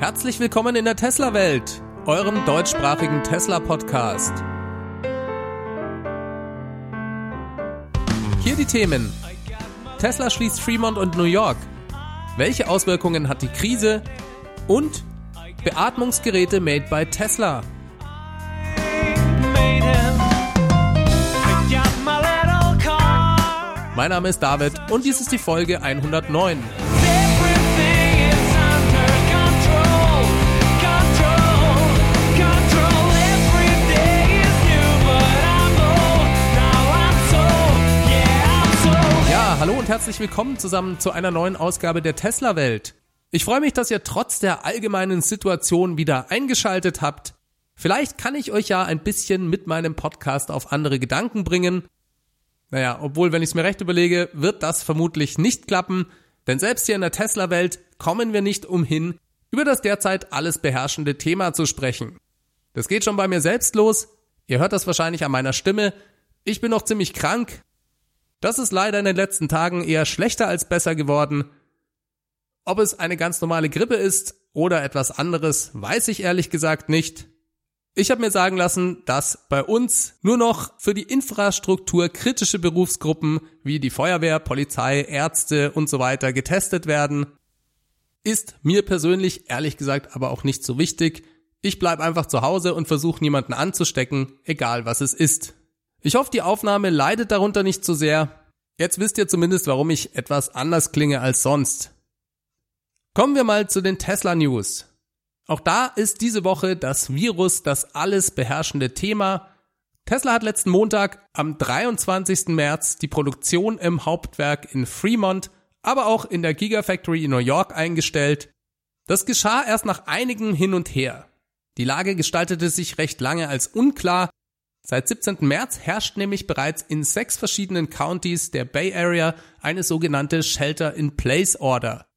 Herzlich willkommen in der Tesla-Welt, eurem deutschsprachigen Tesla-Podcast. Hier die Themen. Tesla schließt Fremont und New York. Welche Auswirkungen hat die Krise? Und Beatmungsgeräte made by Tesla. Mein Name ist David und dies ist die Folge 109. hallo und herzlich willkommen zusammen zu einer neuen Ausgabe der Tesla Welt. Ich freue mich, dass ihr trotz der allgemeinen Situation wieder eingeschaltet habt. Vielleicht kann ich euch ja ein bisschen mit meinem Podcast auf andere Gedanken bringen. Naja, obwohl, wenn ich es mir recht überlege, wird das vermutlich nicht klappen, denn selbst hier in der Tesla-Welt kommen wir nicht umhin, über das derzeit alles beherrschende Thema zu sprechen. Das geht schon bei mir selbst los. Ihr hört das wahrscheinlich an meiner Stimme. Ich bin noch ziemlich krank. Das ist leider in den letzten Tagen eher schlechter als besser geworden. Ob es eine ganz normale Grippe ist oder etwas anderes, weiß ich ehrlich gesagt nicht. Ich habe mir sagen lassen, dass bei uns nur noch für die Infrastruktur kritische Berufsgruppen wie die Feuerwehr, Polizei, Ärzte und so weiter getestet werden. Ist mir persönlich ehrlich gesagt aber auch nicht so wichtig. Ich bleib einfach zu Hause und versuche niemanden anzustecken, egal was es ist. Ich hoffe, die Aufnahme leidet darunter nicht zu so sehr. Jetzt wisst ihr zumindest, warum ich etwas anders klinge als sonst. Kommen wir mal zu den Tesla News. Auch da ist diese Woche das Virus das alles beherrschende Thema. Tesla hat letzten Montag am 23. März die Produktion im Hauptwerk in Fremont, aber auch in der Gigafactory in New York eingestellt. Das geschah erst nach einigem Hin und Her. Die Lage gestaltete sich recht lange als unklar. Seit 17. März herrscht nämlich bereits in sechs verschiedenen Countys der Bay Area eine sogenannte Shelter-in-Place-Order.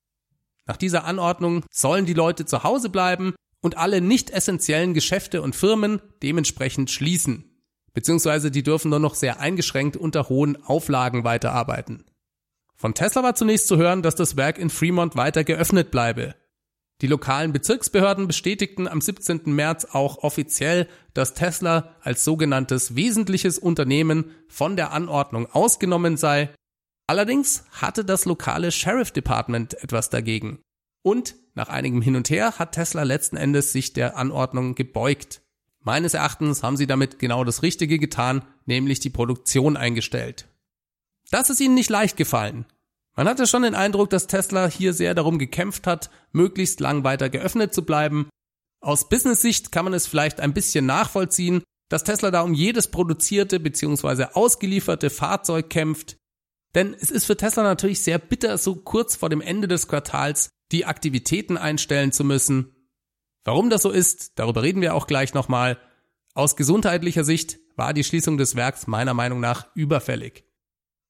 Nach dieser Anordnung sollen die Leute zu Hause bleiben und alle nicht essentiellen Geschäfte und Firmen dementsprechend schließen. Beziehungsweise die dürfen nur noch sehr eingeschränkt unter hohen Auflagen weiterarbeiten. Von Tesla war zunächst zu hören, dass das Werk in Fremont weiter geöffnet bleibe. Die lokalen Bezirksbehörden bestätigten am 17. März auch offiziell, dass Tesla als sogenanntes wesentliches Unternehmen von der Anordnung ausgenommen sei Allerdings hatte das lokale Sheriff Department etwas dagegen. Und nach einigem Hin und Her hat Tesla letzten Endes sich der Anordnung gebeugt. Meines Erachtens haben sie damit genau das Richtige getan, nämlich die Produktion eingestellt. Das ist ihnen nicht leicht gefallen. Man hatte schon den Eindruck, dass Tesla hier sehr darum gekämpft hat, möglichst lang weiter geöffnet zu bleiben. Aus Business-Sicht kann man es vielleicht ein bisschen nachvollziehen, dass Tesla da um jedes produzierte bzw. ausgelieferte Fahrzeug kämpft, denn es ist für Tesla natürlich sehr bitter, so kurz vor dem Ende des Quartals die Aktivitäten einstellen zu müssen. Warum das so ist, darüber reden wir auch gleich nochmal. Aus gesundheitlicher Sicht war die Schließung des Werks meiner Meinung nach überfällig.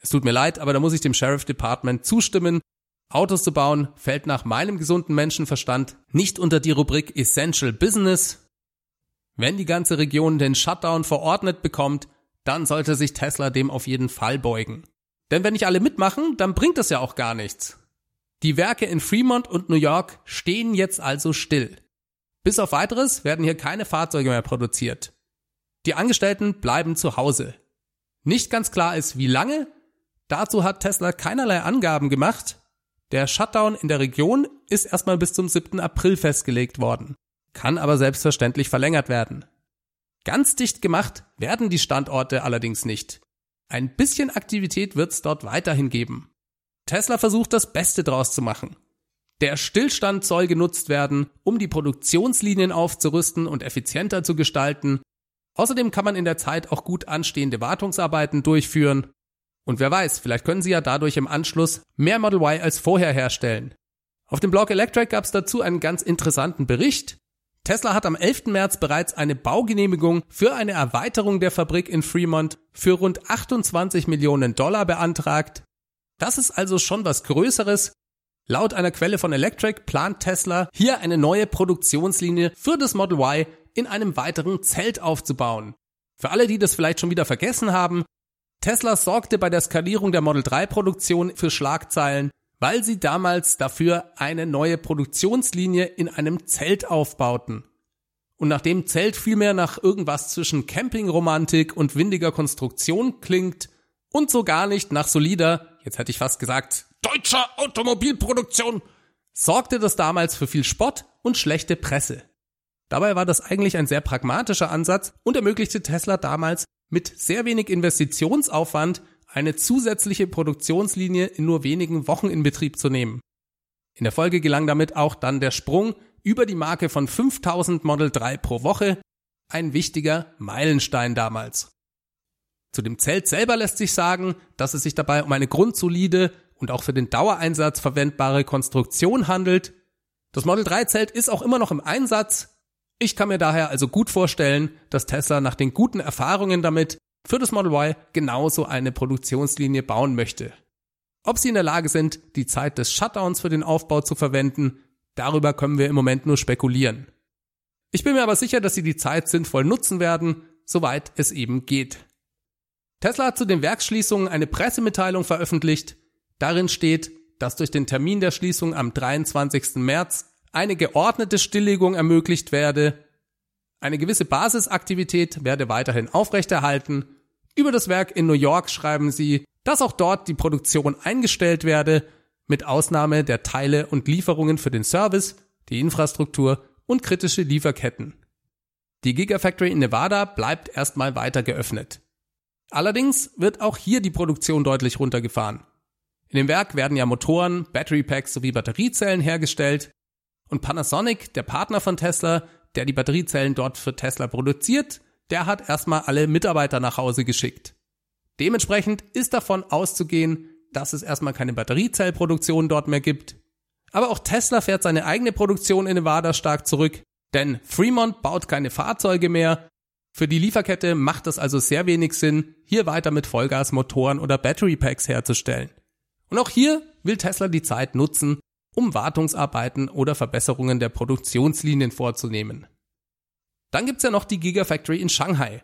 Es tut mir leid, aber da muss ich dem Sheriff Department zustimmen. Autos zu bauen fällt nach meinem gesunden Menschenverstand nicht unter die Rubrik Essential Business. Wenn die ganze Region den Shutdown verordnet bekommt, dann sollte sich Tesla dem auf jeden Fall beugen. Denn wenn nicht alle mitmachen, dann bringt das ja auch gar nichts. Die Werke in Fremont und New York stehen jetzt also still. Bis auf weiteres werden hier keine Fahrzeuge mehr produziert. Die Angestellten bleiben zu Hause. Nicht ganz klar ist, wie lange. Dazu hat Tesla keinerlei Angaben gemacht. Der Shutdown in der Region ist erstmal bis zum 7. April festgelegt worden, kann aber selbstverständlich verlängert werden. Ganz dicht gemacht werden die Standorte allerdings nicht. Ein bisschen Aktivität wird es dort weiterhin geben. Tesla versucht das Beste draus zu machen. Der Stillstand soll genutzt werden, um die Produktionslinien aufzurüsten und effizienter zu gestalten. Außerdem kann man in der Zeit auch gut anstehende Wartungsarbeiten durchführen. Und wer weiß, vielleicht können Sie ja dadurch im Anschluss mehr Model Y als vorher herstellen. Auf dem Blog Electric gab es dazu einen ganz interessanten Bericht. Tesla hat am 11. März bereits eine Baugenehmigung für eine Erweiterung der Fabrik in Fremont für rund 28 Millionen Dollar beantragt. Das ist also schon was Größeres. Laut einer Quelle von Electric plant Tesla hier eine neue Produktionslinie für das Model Y in einem weiteren Zelt aufzubauen. Für alle, die das vielleicht schon wieder vergessen haben, Tesla sorgte bei der Skalierung der Model 3 Produktion für Schlagzeilen, weil sie damals dafür eine neue Produktionslinie in einem Zelt aufbauten. Und nachdem Zelt vielmehr nach irgendwas zwischen Campingromantik und windiger Konstruktion klingt und so gar nicht nach solider, jetzt hätte ich fast gesagt, deutscher Automobilproduktion, sorgte das damals für viel Spott und schlechte Presse. Dabei war das eigentlich ein sehr pragmatischer Ansatz und ermöglichte Tesla damals mit sehr wenig Investitionsaufwand eine zusätzliche Produktionslinie in nur wenigen Wochen in Betrieb zu nehmen. In der Folge gelang damit auch dann der Sprung über die Marke von 5000 Model 3 pro Woche, ein wichtiger Meilenstein damals. Zu dem Zelt selber lässt sich sagen, dass es sich dabei um eine grundsolide und auch für den Dauereinsatz verwendbare Konstruktion handelt. Das Model 3 Zelt ist auch immer noch im Einsatz, ich kann mir daher also gut vorstellen, dass Tesla nach den guten Erfahrungen damit für das Model Y genauso eine Produktionslinie bauen möchte. Ob sie in der Lage sind, die Zeit des Shutdowns für den Aufbau zu verwenden, darüber können wir im Moment nur spekulieren. Ich bin mir aber sicher, dass sie die Zeit sinnvoll nutzen werden, soweit es eben geht. Tesla hat zu den Werksschließungen eine Pressemitteilung veröffentlicht. Darin steht, dass durch den Termin der Schließung am 23. März eine geordnete Stilllegung ermöglicht werde, eine gewisse Basisaktivität werde weiterhin aufrechterhalten. Über das Werk in New York schreiben sie, dass auch dort die Produktion eingestellt werde, mit Ausnahme der Teile und Lieferungen für den Service, die Infrastruktur und kritische Lieferketten. Die Gigafactory in Nevada bleibt erstmal weiter geöffnet. Allerdings wird auch hier die Produktion deutlich runtergefahren. In dem Werk werden ja Motoren, Battery Packs sowie Batteriezellen hergestellt und Panasonic, der Partner von Tesla, der die Batteriezellen dort für Tesla produziert, der hat erstmal alle Mitarbeiter nach Hause geschickt. Dementsprechend ist davon auszugehen, dass es erstmal keine Batteriezellproduktion dort mehr gibt. Aber auch Tesla fährt seine eigene Produktion in Nevada stark zurück, denn Fremont baut keine Fahrzeuge mehr. Für die Lieferkette macht es also sehr wenig Sinn, hier weiter mit Vollgasmotoren oder Battery Packs herzustellen. Und auch hier will Tesla die Zeit nutzen, um Wartungsarbeiten oder Verbesserungen der Produktionslinien vorzunehmen. Dann gibt's ja noch die Gigafactory in Shanghai.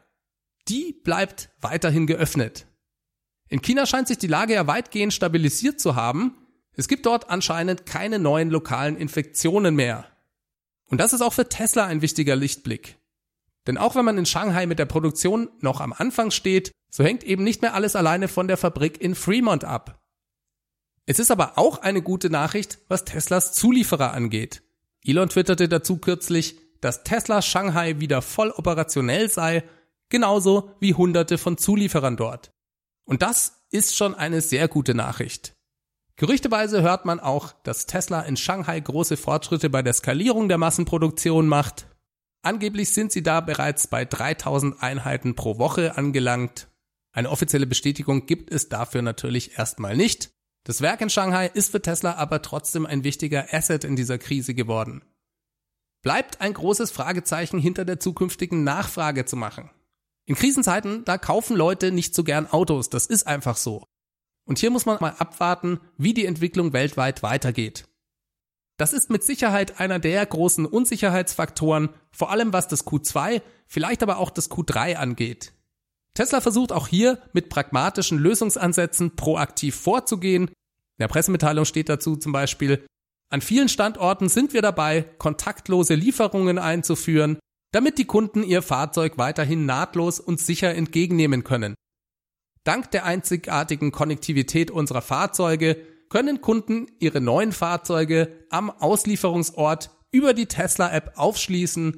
Die bleibt weiterhin geöffnet. In China scheint sich die Lage ja weitgehend stabilisiert zu haben. Es gibt dort anscheinend keine neuen lokalen Infektionen mehr. Und das ist auch für Tesla ein wichtiger Lichtblick. Denn auch wenn man in Shanghai mit der Produktion noch am Anfang steht, so hängt eben nicht mehr alles alleine von der Fabrik in Fremont ab. Es ist aber auch eine gute Nachricht, was Teslas Zulieferer angeht. Elon twitterte dazu kürzlich, dass Tesla Shanghai wieder voll operationell sei, genauso wie hunderte von Zulieferern dort. Und das ist schon eine sehr gute Nachricht. Gerüchteweise hört man auch, dass Tesla in Shanghai große Fortschritte bei der Skalierung der Massenproduktion macht. Angeblich sind sie da bereits bei 3000 Einheiten pro Woche angelangt. Eine offizielle Bestätigung gibt es dafür natürlich erstmal nicht. Das Werk in Shanghai ist für Tesla aber trotzdem ein wichtiger Asset in dieser Krise geworden. Bleibt ein großes Fragezeichen hinter der zukünftigen Nachfrage zu machen. In Krisenzeiten, da kaufen Leute nicht so gern Autos, das ist einfach so. Und hier muss man mal abwarten, wie die Entwicklung weltweit weitergeht. Das ist mit Sicherheit einer der großen Unsicherheitsfaktoren, vor allem was das Q2, vielleicht aber auch das Q3 angeht. Tesla versucht auch hier mit pragmatischen Lösungsansätzen proaktiv vorzugehen. In der Pressemitteilung steht dazu zum Beispiel, an vielen Standorten sind wir dabei, kontaktlose Lieferungen einzuführen, damit die Kunden ihr Fahrzeug weiterhin nahtlos und sicher entgegennehmen können. Dank der einzigartigen Konnektivität unserer Fahrzeuge können Kunden ihre neuen Fahrzeuge am Auslieferungsort über die Tesla-App aufschließen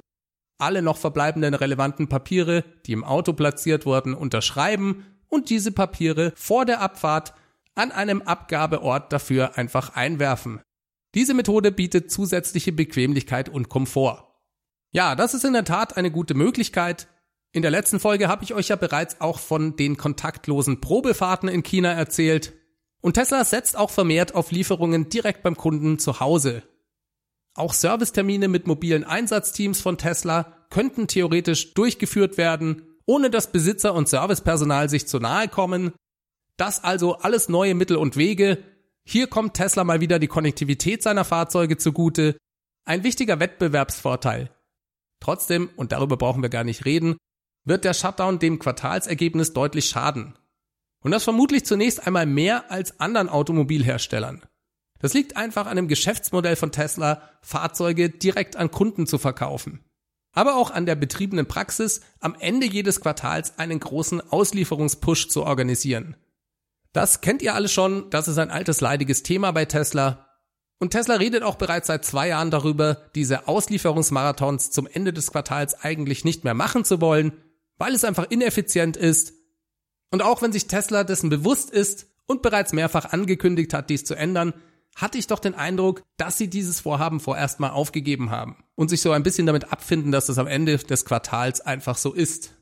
alle noch verbleibenden relevanten Papiere, die im Auto platziert wurden, unterschreiben und diese Papiere vor der Abfahrt an einem Abgabeort dafür einfach einwerfen. Diese Methode bietet zusätzliche Bequemlichkeit und Komfort. Ja, das ist in der Tat eine gute Möglichkeit. In der letzten Folge habe ich euch ja bereits auch von den kontaktlosen Probefahrten in China erzählt. Und Tesla setzt auch vermehrt auf Lieferungen direkt beim Kunden zu Hause. Auch Servicetermine mit mobilen Einsatzteams von Tesla könnten theoretisch durchgeführt werden, ohne dass Besitzer und Servicepersonal sich zu nahe kommen. Das also alles neue Mittel und Wege. Hier kommt Tesla mal wieder die Konnektivität seiner Fahrzeuge zugute. Ein wichtiger Wettbewerbsvorteil. Trotzdem, und darüber brauchen wir gar nicht reden, wird der Shutdown dem Quartalsergebnis deutlich schaden. Und das vermutlich zunächst einmal mehr als anderen Automobilherstellern. Das liegt einfach an dem Geschäftsmodell von Tesla, Fahrzeuge direkt an Kunden zu verkaufen. Aber auch an der betriebenen Praxis, am Ende jedes Quartals einen großen Auslieferungspush zu organisieren. Das kennt ihr alle schon, das ist ein altes leidiges Thema bei Tesla. Und Tesla redet auch bereits seit zwei Jahren darüber, diese Auslieferungsmarathons zum Ende des Quartals eigentlich nicht mehr machen zu wollen, weil es einfach ineffizient ist. Und auch wenn sich Tesla dessen bewusst ist und bereits mehrfach angekündigt hat, dies zu ändern, hatte ich doch den Eindruck, dass sie dieses Vorhaben vorerst mal aufgegeben haben und sich so ein bisschen damit abfinden, dass es am Ende des Quartals einfach so ist.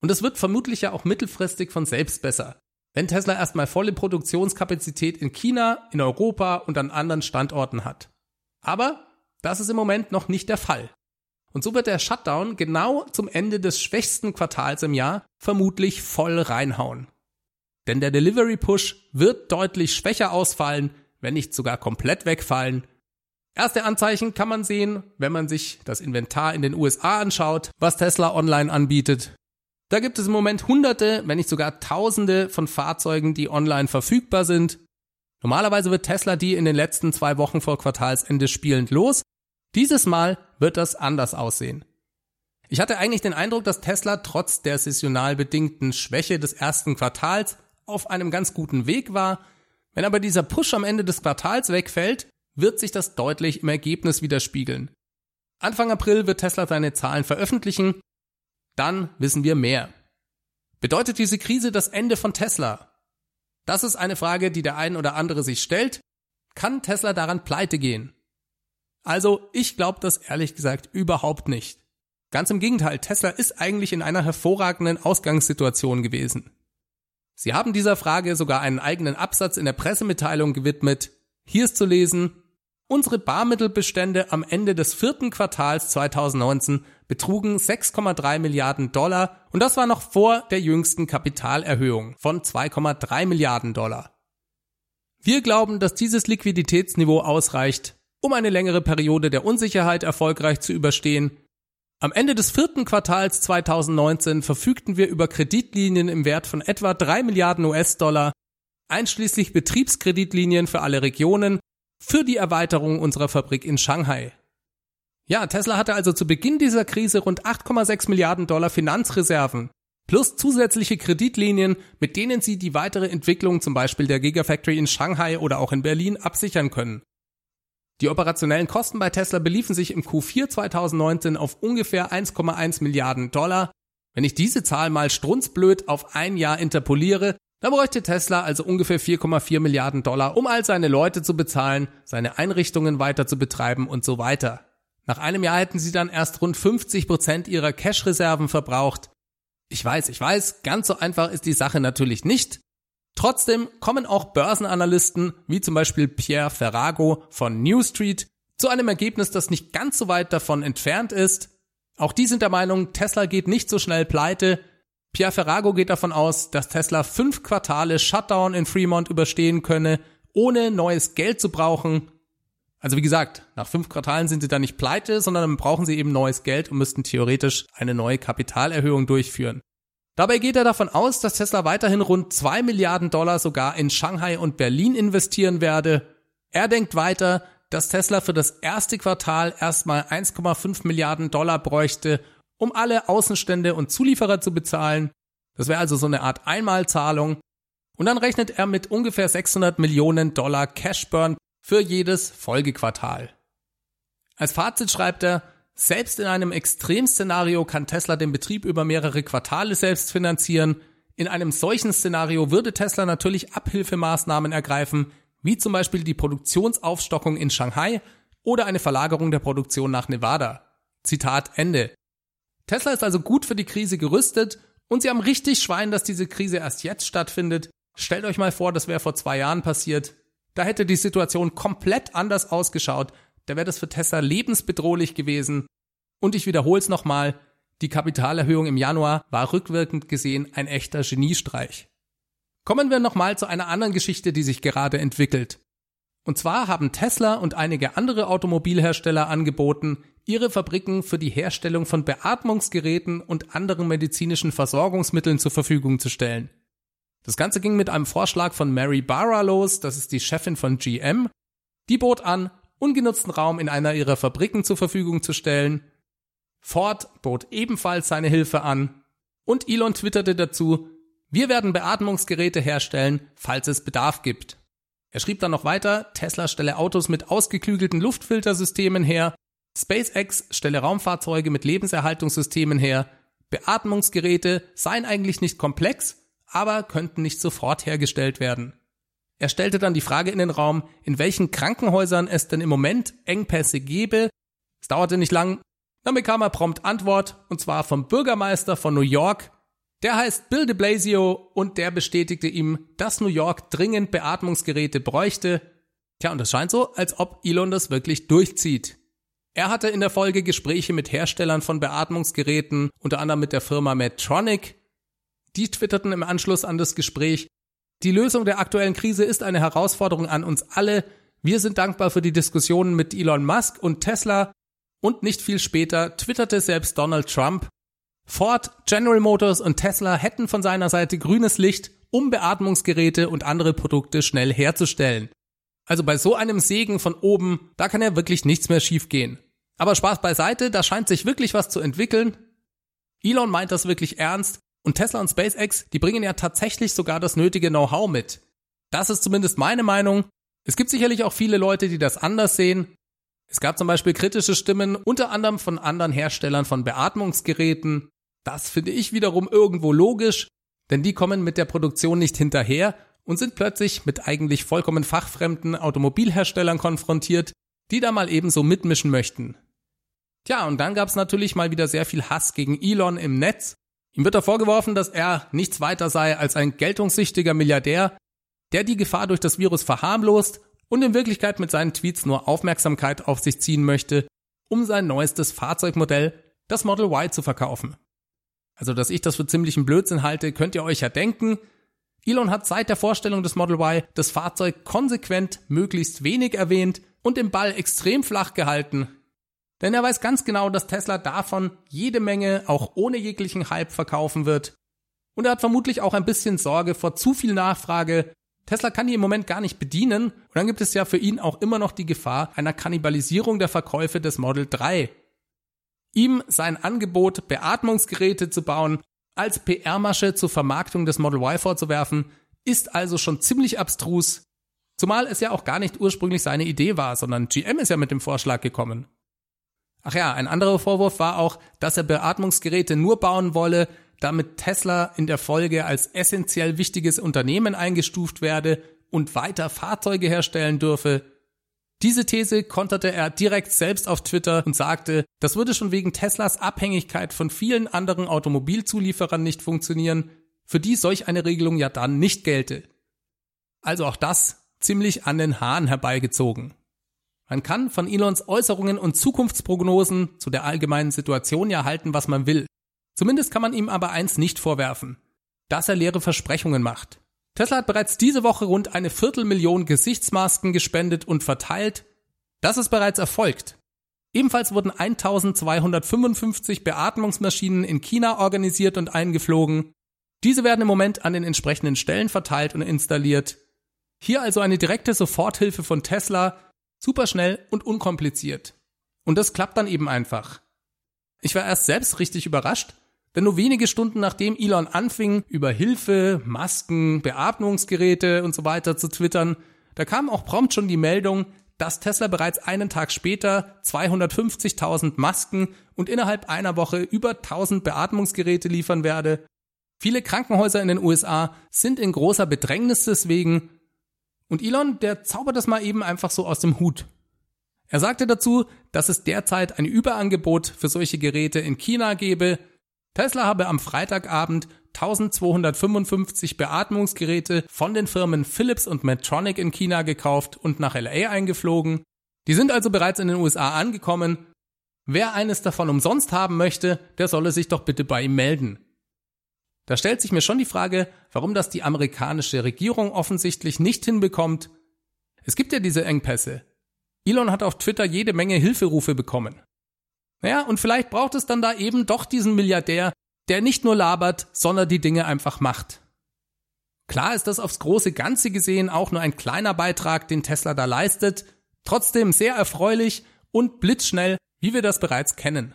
Und es wird vermutlich ja auch mittelfristig von selbst besser wenn Tesla erstmal volle Produktionskapazität in China, in Europa und an anderen Standorten hat. Aber das ist im Moment noch nicht der Fall. Und so wird der Shutdown genau zum Ende des schwächsten Quartals im Jahr vermutlich voll reinhauen. Denn der Delivery Push wird deutlich schwächer ausfallen, wenn nicht sogar komplett wegfallen. Erste Anzeichen kann man sehen, wenn man sich das Inventar in den USA anschaut, was Tesla online anbietet. Da gibt es im Moment hunderte, wenn nicht sogar tausende von Fahrzeugen, die online verfügbar sind. Normalerweise wird Tesla die in den letzten zwei Wochen vor Quartalsende spielend los. Dieses Mal wird das anders aussehen. Ich hatte eigentlich den Eindruck, dass Tesla trotz der saisonal bedingten Schwäche des ersten Quartals auf einem ganz guten Weg war. Wenn aber dieser Push am Ende des Quartals wegfällt, wird sich das deutlich im Ergebnis widerspiegeln. Anfang April wird Tesla seine Zahlen veröffentlichen dann wissen wir mehr. Bedeutet diese Krise das Ende von Tesla? Das ist eine Frage, die der ein oder andere sich stellt. Kann Tesla daran pleite gehen? Also, ich glaube das ehrlich gesagt überhaupt nicht. Ganz im Gegenteil, Tesla ist eigentlich in einer hervorragenden Ausgangssituation gewesen. Sie haben dieser Frage sogar einen eigenen Absatz in der Pressemitteilung gewidmet. Hier ist zu lesen, Unsere Barmittelbestände am Ende des vierten Quartals 2019 betrugen 6,3 Milliarden Dollar und das war noch vor der jüngsten Kapitalerhöhung von 2,3 Milliarden Dollar. Wir glauben, dass dieses Liquiditätsniveau ausreicht, um eine längere Periode der Unsicherheit erfolgreich zu überstehen. Am Ende des vierten Quartals 2019 verfügten wir über Kreditlinien im Wert von etwa 3 Milliarden US-Dollar, einschließlich Betriebskreditlinien für alle Regionen für die Erweiterung unserer Fabrik in Shanghai. Ja, Tesla hatte also zu Beginn dieser Krise rund 8,6 Milliarden Dollar Finanzreserven plus zusätzliche Kreditlinien, mit denen sie die weitere Entwicklung zum Beispiel der Gigafactory in Shanghai oder auch in Berlin absichern können. Die operationellen Kosten bei Tesla beliefen sich im Q4 2019 auf ungefähr 1,1 Milliarden Dollar. Wenn ich diese Zahl mal strunzblöd auf ein Jahr interpoliere, da bräuchte Tesla also ungefähr 4,4 Milliarden Dollar, um all seine Leute zu bezahlen, seine Einrichtungen weiter zu betreiben und so weiter. Nach einem Jahr hätten sie dann erst rund 50 Prozent ihrer Cash-Reserven verbraucht. Ich weiß, ich weiß, ganz so einfach ist die Sache natürlich nicht. Trotzdem kommen auch Börsenanalysten, wie zum Beispiel Pierre Ferrago von New Street, zu einem Ergebnis, das nicht ganz so weit davon entfernt ist. Auch die sind der Meinung, Tesla geht nicht so schnell pleite, Pierre Ferrago geht davon aus, dass Tesla fünf Quartale Shutdown in Fremont überstehen könne, ohne neues Geld zu brauchen. Also wie gesagt, nach fünf Quartalen sind sie da nicht pleite, sondern dann brauchen sie eben neues Geld und müssten theoretisch eine neue Kapitalerhöhung durchführen. Dabei geht er davon aus, dass Tesla weiterhin rund zwei Milliarden Dollar sogar in Shanghai und Berlin investieren werde. Er denkt weiter, dass Tesla für das erste Quartal erstmal 1,5 Milliarden Dollar bräuchte, um alle Außenstände und Zulieferer zu bezahlen. Das wäre also so eine Art Einmalzahlung. Und dann rechnet er mit ungefähr 600 Millionen Dollar Cashburn für jedes Folgequartal. Als Fazit schreibt er, selbst in einem Extremszenario kann Tesla den Betrieb über mehrere Quartale selbst finanzieren. In einem solchen Szenario würde Tesla natürlich Abhilfemaßnahmen ergreifen, wie zum Beispiel die Produktionsaufstockung in Shanghai oder eine Verlagerung der Produktion nach Nevada. Zitat Ende. Tesla ist also gut für die Krise gerüstet und sie haben richtig Schwein, dass diese Krise erst jetzt stattfindet. Stellt euch mal vor, das wäre vor zwei Jahren passiert. Da hätte die Situation komplett anders ausgeschaut. Da wäre das für Tesla lebensbedrohlich gewesen. Und ich wiederhole es nochmal, die Kapitalerhöhung im Januar war rückwirkend gesehen ein echter Geniestreich. Kommen wir nochmal zu einer anderen Geschichte, die sich gerade entwickelt. Und zwar haben Tesla und einige andere Automobilhersteller angeboten, ihre Fabriken für die Herstellung von Beatmungsgeräten und anderen medizinischen Versorgungsmitteln zur Verfügung zu stellen. Das Ganze ging mit einem Vorschlag von Mary Barra los, das ist die Chefin von GM, Die bot an, ungenutzten Raum in einer ihrer Fabriken zur Verfügung zu stellen. Ford bot ebenfalls seine Hilfe an. Und Elon twitterte dazu, wir werden Beatmungsgeräte herstellen, falls es Bedarf gibt. Er schrieb dann noch weiter, Tesla stelle Autos mit ausgeklügelten Luftfiltersystemen her, SpaceX stelle Raumfahrzeuge mit Lebenserhaltungssystemen her, Beatmungsgeräte seien eigentlich nicht komplex, aber könnten nicht sofort hergestellt werden. Er stellte dann die Frage in den Raum, in welchen Krankenhäusern es denn im Moment Engpässe gebe. Es dauerte nicht lang, dann bekam er prompt Antwort, und zwar vom Bürgermeister von New York. Der heißt Bill de Blasio und der bestätigte ihm, dass New York dringend Beatmungsgeräte bräuchte. Tja, und es scheint so, als ob Elon das wirklich durchzieht. Er hatte in der Folge Gespräche mit Herstellern von Beatmungsgeräten, unter anderem mit der Firma Medtronic. Die twitterten im Anschluss an das Gespräch, die Lösung der aktuellen Krise ist eine Herausforderung an uns alle. Wir sind dankbar für die Diskussionen mit Elon Musk und Tesla. Und nicht viel später twitterte selbst Donald Trump, Ford, General Motors und Tesla hätten von seiner Seite grünes Licht, um Beatmungsgeräte und andere Produkte schnell herzustellen. Also bei so einem Segen von oben, da kann ja wirklich nichts mehr schiefgehen. Aber Spaß beiseite, da scheint sich wirklich was zu entwickeln. Elon meint das wirklich ernst und Tesla und SpaceX, die bringen ja tatsächlich sogar das nötige Know-how mit. Das ist zumindest meine Meinung. Es gibt sicherlich auch viele Leute, die das anders sehen. Es gab zum Beispiel kritische Stimmen, unter anderem von anderen Herstellern von Beatmungsgeräten. Das finde ich wiederum irgendwo logisch, denn die kommen mit der Produktion nicht hinterher und sind plötzlich mit eigentlich vollkommen fachfremden Automobilherstellern konfrontiert, die da mal ebenso mitmischen möchten. Tja, und dann gab's natürlich mal wieder sehr viel Hass gegen Elon im Netz. Ihm wird er vorgeworfen, dass er nichts weiter sei als ein geltungssüchtiger Milliardär, der die Gefahr durch das Virus verharmlost und in Wirklichkeit mit seinen Tweets nur Aufmerksamkeit auf sich ziehen möchte, um sein neuestes Fahrzeugmodell, das Model Y, zu verkaufen. Also, dass ich das für ziemlichen Blödsinn halte, könnt ihr euch ja denken. Elon hat seit der Vorstellung des Model Y das Fahrzeug konsequent möglichst wenig erwähnt und den Ball extrem flach gehalten. Denn er weiß ganz genau, dass Tesla davon jede Menge auch ohne jeglichen Hype verkaufen wird. Und er hat vermutlich auch ein bisschen Sorge vor zu viel Nachfrage. Tesla kann die im Moment gar nicht bedienen und dann gibt es ja für ihn auch immer noch die Gefahr einer Kannibalisierung der Verkäufe des Model 3. Ihm sein Angebot, Beatmungsgeräte zu bauen, als PR-Masche zur Vermarktung des Model Y vorzuwerfen, ist also schon ziemlich abstrus, zumal es ja auch gar nicht ursprünglich seine Idee war, sondern GM ist ja mit dem Vorschlag gekommen. Ach ja, ein anderer Vorwurf war auch, dass er Beatmungsgeräte nur bauen wolle, damit Tesla in der Folge als essentiell wichtiges Unternehmen eingestuft werde und weiter Fahrzeuge herstellen dürfe, diese These konterte er direkt selbst auf Twitter und sagte, das würde schon wegen Teslas Abhängigkeit von vielen anderen Automobilzulieferern nicht funktionieren, für die solch eine Regelung ja dann nicht gelte. Also auch das ziemlich an den Haaren herbeigezogen. Man kann von Elons Äußerungen und Zukunftsprognosen zu der allgemeinen Situation ja halten, was man will. Zumindest kann man ihm aber eins nicht vorwerfen, dass er leere Versprechungen macht. Tesla hat bereits diese Woche rund eine Viertelmillion Gesichtsmasken gespendet und verteilt. Das ist bereits erfolgt. Ebenfalls wurden 1255 Beatmungsmaschinen in China organisiert und eingeflogen. Diese werden im Moment an den entsprechenden Stellen verteilt und installiert. Hier also eine direkte Soforthilfe von Tesla, super schnell und unkompliziert. Und das klappt dann eben einfach. Ich war erst selbst richtig überrascht, denn nur wenige Stunden nachdem Elon anfing, über Hilfe, Masken, Beatmungsgeräte und so weiter zu twittern, da kam auch prompt schon die Meldung, dass Tesla bereits einen Tag später 250.000 Masken und innerhalb einer Woche über 1000 Beatmungsgeräte liefern werde. Viele Krankenhäuser in den USA sind in großer Bedrängnis deswegen. Und Elon, der zaubert das mal eben einfach so aus dem Hut. Er sagte dazu, dass es derzeit ein Überangebot für solche Geräte in China gebe, Tesla habe am Freitagabend 1255 Beatmungsgeräte von den Firmen Philips und Medtronic in China gekauft und nach LA eingeflogen. Die sind also bereits in den USA angekommen. Wer eines davon umsonst haben möchte, der solle sich doch bitte bei ihm melden. Da stellt sich mir schon die Frage, warum das die amerikanische Regierung offensichtlich nicht hinbekommt. Es gibt ja diese Engpässe. Elon hat auf Twitter jede Menge Hilferufe bekommen. Naja, und vielleicht braucht es dann da eben doch diesen Milliardär, der nicht nur labert, sondern die Dinge einfach macht. Klar ist das aufs große Ganze gesehen auch nur ein kleiner Beitrag, den Tesla da leistet, Trotzdem sehr erfreulich und blitzschnell, wie wir das bereits kennen.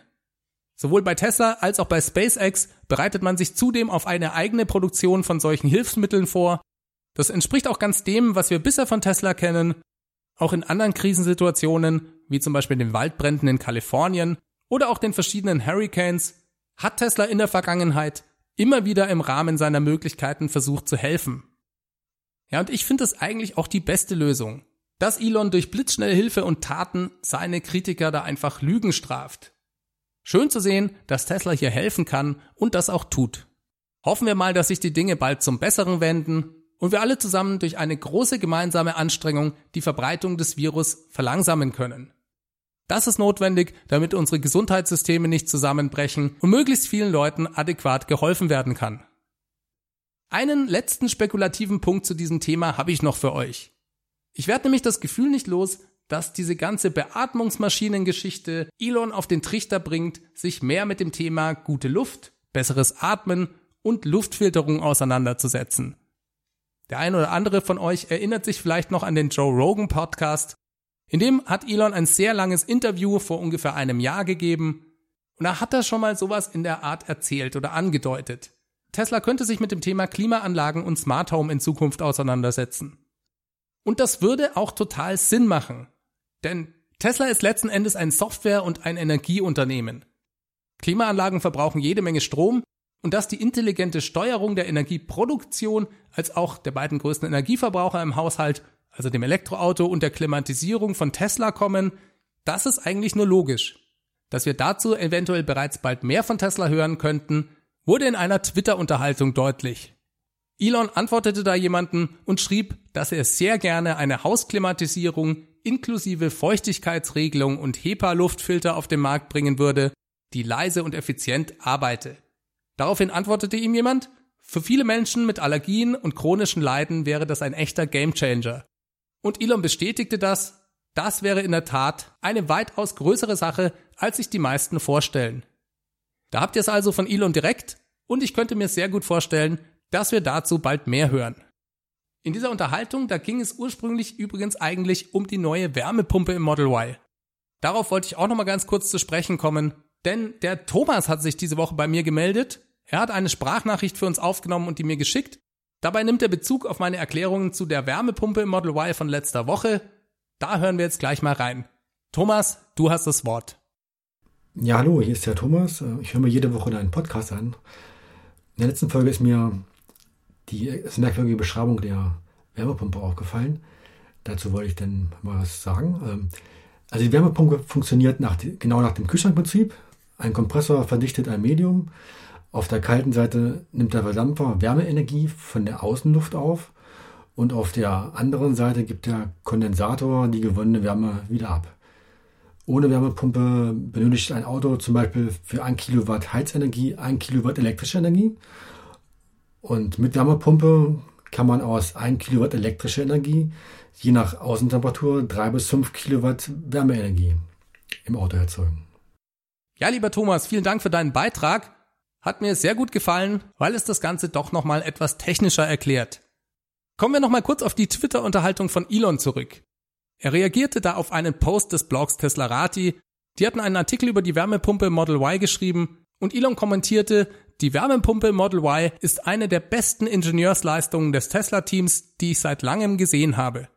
Sowohl bei Tesla als auch bei SpaceX bereitet man sich zudem auf eine eigene Produktion von solchen Hilfsmitteln vor. Das entspricht auch ganz dem, was wir bisher von Tesla kennen. Auch in anderen Krisensituationen, wie zum Beispiel den Waldbränden in Kalifornien oder auch den verschiedenen Hurricanes, hat Tesla in der Vergangenheit immer wieder im Rahmen seiner Möglichkeiten versucht zu helfen. Ja, und ich finde das eigentlich auch die beste Lösung, dass Elon durch blitzschnelle Hilfe und Taten seine Kritiker da einfach Lügen straft. Schön zu sehen, dass Tesla hier helfen kann und das auch tut. Hoffen wir mal, dass sich die Dinge bald zum Besseren wenden und wir alle zusammen durch eine große gemeinsame Anstrengung die Verbreitung des Virus verlangsamen können. Das ist notwendig, damit unsere Gesundheitssysteme nicht zusammenbrechen und möglichst vielen Leuten adäquat geholfen werden kann. Einen letzten spekulativen Punkt zu diesem Thema habe ich noch für euch. Ich werde nämlich das Gefühl nicht los, dass diese ganze Beatmungsmaschinengeschichte Elon auf den Trichter bringt, sich mehr mit dem Thema gute Luft, besseres Atmen und Luftfilterung auseinanderzusetzen. Der ein oder andere von euch erinnert sich vielleicht noch an den Joe Rogan Podcast. In dem hat Elon ein sehr langes Interview vor ungefähr einem Jahr gegeben und da hat er schon mal sowas in der Art erzählt oder angedeutet. Tesla könnte sich mit dem Thema Klimaanlagen und Smart Home in Zukunft auseinandersetzen. Und das würde auch total Sinn machen. Denn Tesla ist letzten Endes ein Software- und ein Energieunternehmen. Klimaanlagen verbrauchen jede Menge Strom und dass die intelligente Steuerung der Energieproduktion als auch der beiden größten Energieverbraucher im Haushalt, also dem Elektroauto und der Klimatisierung von Tesla kommen, das ist eigentlich nur logisch. Dass wir dazu eventuell bereits bald mehr von Tesla hören könnten, wurde in einer Twitter-Unterhaltung deutlich. Elon antwortete da jemanden und schrieb, dass er sehr gerne eine Hausklimatisierung inklusive Feuchtigkeitsregelung und HEPA-Luftfilter auf den Markt bringen würde, die leise und effizient arbeite. Daraufhin antwortete ihm jemand, für viele Menschen mit Allergien und chronischen Leiden wäre das ein echter Gamechanger. Und Elon bestätigte das, das wäre in der Tat eine weitaus größere Sache, als sich die meisten vorstellen. Da habt ihr es also von Elon direkt und ich könnte mir sehr gut vorstellen, dass wir dazu bald mehr hören. In dieser Unterhaltung, da ging es ursprünglich übrigens eigentlich um die neue Wärmepumpe im Model Y. Darauf wollte ich auch nochmal ganz kurz zu sprechen kommen, denn der Thomas hat sich diese Woche bei mir gemeldet. Er hat eine Sprachnachricht für uns aufgenommen und die mir geschickt. Dabei nimmt er Bezug auf meine Erklärungen zu der Wärmepumpe Model Y von letzter Woche. Da hören wir jetzt gleich mal rein. Thomas, du hast das Wort. Ja, hallo, hier ist der Thomas. Ich höre mir jede Woche deinen Podcast an. In der letzten Folge ist mir die merkwürdige Beschreibung der Wärmepumpe aufgefallen. Dazu wollte ich dann mal was sagen. Ähm, also die Wärmepumpe funktioniert nach, genau nach dem Kühlschrankprinzip. Ein Kompressor verdichtet ein Medium. Auf der kalten Seite nimmt der Verdampfer Wärmeenergie von der Außenluft auf und auf der anderen Seite gibt der Kondensator die gewonnene Wärme wieder ab. Ohne Wärmepumpe benötigt ein Auto zum Beispiel für 1 Kilowatt Heizenergie 1 Kilowatt elektrische Energie und mit Wärmepumpe kann man aus 1 Kilowatt elektrischer Energie je nach Außentemperatur 3 bis 5 Kilowatt Wärmeenergie im Auto erzeugen. Ja, lieber Thomas, vielen Dank für deinen Beitrag. Hat mir sehr gut gefallen, weil es das Ganze doch nochmal etwas technischer erklärt. Kommen wir nochmal kurz auf die Twitter-Unterhaltung von Elon zurück. Er reagierte da auf einen Post des Blogs Teslarati. Die hatten einen Artikel über die Wärmepumpe Model Y geschrieben und Elon kommentierte, die Wärmepumpe Model Y ist eine der besten Ingenieursleistungen des Tesla-Teams, die ich seit langem gesehen habe.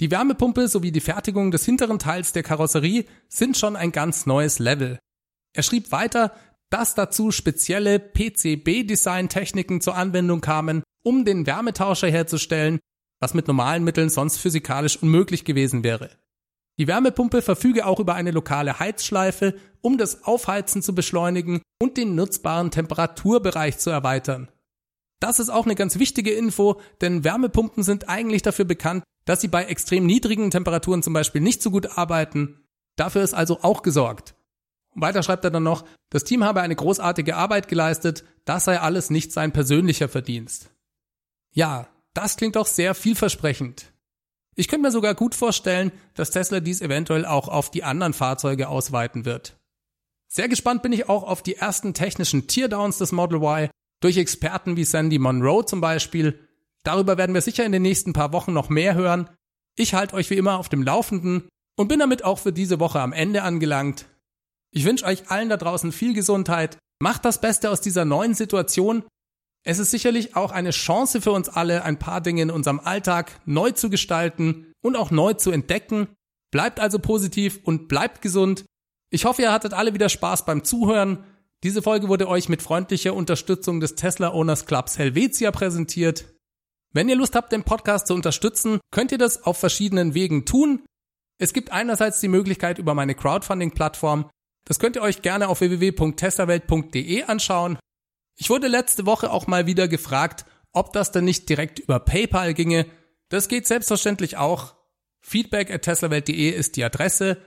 Die Wärmepumpe sowie die Fertigung des hinteren Teils der Karosserie sind schon ein ganz neues Level. Er schrieb weiter, dass dazu spezielle PCB-Design-Techniken zur Anwendung kamen, um den Wärmetauscher herzustellen, was mit normalen Mitteln sonst physikalisch unmöglich gewesen wäre. Die Wärmepumpe verfüge auch über eine lokale Heizschleife, um das Aufheizen zu beschleunigen und den nutzbaren Temperaturbereich zu erweitern. Das ist auch eine ganz wichtige Info, denn Wärmepumpen sind eigentlich dafür bekannt, dass sie bei extrem niedrigen Temperaturen zum Beispiel nicht so gut arbeiten. Dafür ist also auch gesorgt. Weiter schreibt er dann noch, das Team habe eine großartige Arbeit geleistet, das sei alles nicht sein persönlicher Verdienst. Ja, das klingt doch sehr vielversprechend. Ich könnte mir sogar gut vorstellen, dass Tesla dies eventuell auch auf die anderen Fahrzeuge ausweiten wird. Sehr gespannt bin ich auch auf die ersten technischen Teardowns des Model Y durch Experten wie Sandy Monroe zum Beispiel. Darüber werden wir sicher in den nächsten paar Wochen noch mehr hören. Ich halte euch wie immer auf dem Laufenden Und bin damit auch für diese Woche am Ende angelangt. Ich wünsche euch allen da draußen viel Gesundheit. Macht das Beste aus dieser neuen Situation. Es ist sicherlich auch eine Chance für uns alle, ein paar Dinge in unserem Alltag neu zu gestalten und auch neu zu entdecken. Bleibt also positiv und bleibt gesund. Ich hoffe, ihr hattet alle wieder Spaß beim Zuhören. Diese Folge wurde euch mit freundlicher Unterstützung des Tesla Owners Clubs Helvetia präsentiert. Wenn ihr Lust habt, den Podcast zu unterstützen, könnt ihr das auf verschiedenen Wegen tun. Es gibt einerseits die Möglichkeit über meine Crowdfunding-Plattform. Das könnt ihr euch gerne auf www.teslawelt.de anschauen. Ich wurde letzte Woche auch mal wieder gefragt, ob das denn nicht direkt über PayPal ginge. Das geht selbstverständlich auch. Feedback at teslawelt.de ist die Adresse.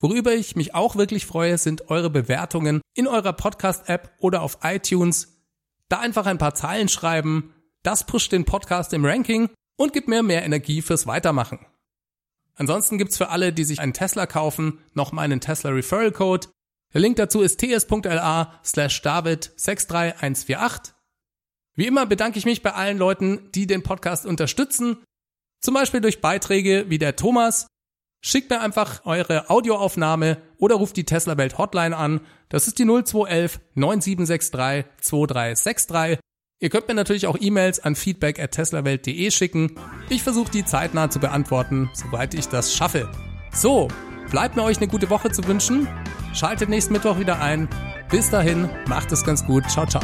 Worüber ich mich auch wirklich freue, sind eure Bewertungen in eurer Podcast-App oder auf iTunes. Da einfach ein paar Zeilen schreiben. Das pusht den Podcast im Ranking und gibt mir mehr Energie fürs Weitermachen. Ansonsten gibt's für alle, die sich einen Tesla kaufen, noch meinen Tesla Referral Code. Der Link dazu ist ts.la slash david 63148. Wie immer bedanke ich mich bei allen Leuten, die den Podcast unterstützen. Zum Beispiel durch Beiträge wie der Thomas. Schickt mir einfach eure Audioaufnahme oder ruft die Tesla Welt Hotline an. Das ist die 0211 9763 2363. Ihr könnt mir natürlich auch E-Mails an feedback at teslawelt.de schicken. Ich versuche die zeitnah zu beantworten, soweit ich das schaffe. So, bleibt mir euch eine gute Woche zu wünschen. Schaltet nächsten Mittwoch wieder ein. Bis dahin, macht es ganz gut. Ciao, ciao.